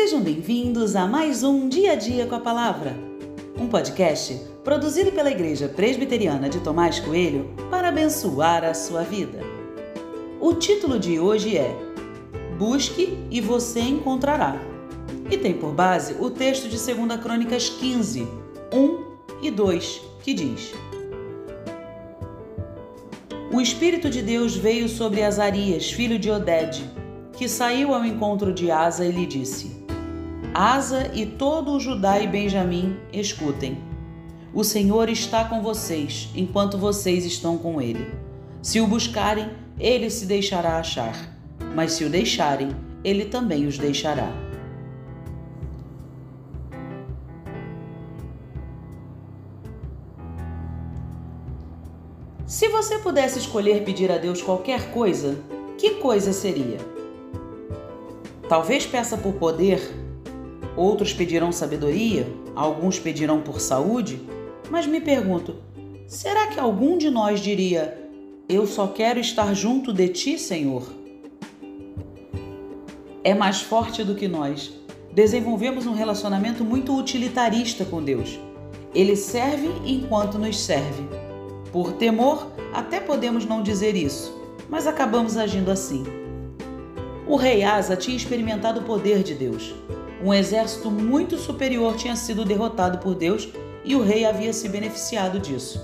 Sejam bem-vindos a mais um Dia a Dia com a Palavra, um podcast produzido pela Igreja Presbiteriana de Tomás Coelho para abençoar a sua vida. O título de hoje é Busque e você encontrará. E tem por base o texto de 2 Crônicas 15, 1 e 2, que diz: O Espírito de Deus veio sobre Azarias, filho de Oded, que saiu ao encontro de Asa e lhe disse: Asa e todo o Judá e Benjamim, escutem. O Senhor está com vocês, enquanto vocês estão com ele. Se o buscarem, ele se deixará achar, mas se o deixarem, ele também os deixará. Se você pudesse escolher pedir a Deus qualquer coisa, que coisa seria? Talvez peça por poder, outros pedirão sabedoria, alguns pedirão por saúde, mas me pergunto: será que algum de nós diria: Eu só quero estar junto de ti, Senhor? É mais forte do que nós. Desenvolvemos um relacionamento muito utilitarista com Deus. Ele serve enquanto nos serve. Por temor, até podemos não dizer isso, mas acabamos agindo assim. O rei Asa tinha experimentado o poder de Deus. Um exército muito superior tinha sido derrotado por Deus e o rei havia se beneficiado disso.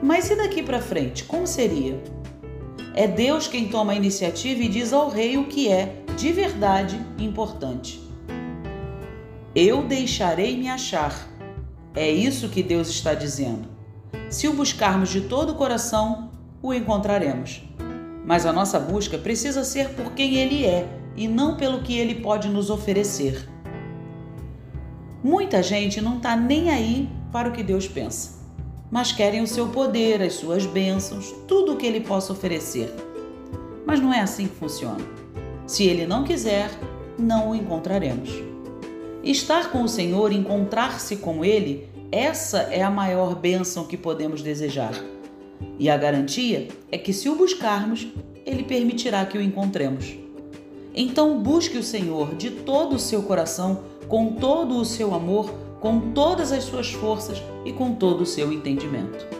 Mas e daqui para frente, como seria? É Deus quem toma a iniciativa e diz ao rei o que é, de verdade, importante. Eu deixarei me achar. É isso que Deus está dizendo. Se o buscarmos de todo o coração, o encontraremos. Mas a nossa busca precisa ser por quem Ele é e não pelo que Ele pode nos oferecer. Muita gente não está nem aí para o que Deus pensa, mas querem o seu poder, as suas bênçãos, tudo o que Ele possa oferecer. Mas não é assim que funciona. Se Ele não quiser, não o encontraremos. Estar com o Senhor, encontrar-se com Ele, essa é a maior bênção que podemos desejar. E a garantia é que, se o buscarmos, Ele permitirá que o encontremos. Então, busque o Senhor de todo o seu coração, com todo o seu amor, com todas as suas forças e com todo o seu entendimento.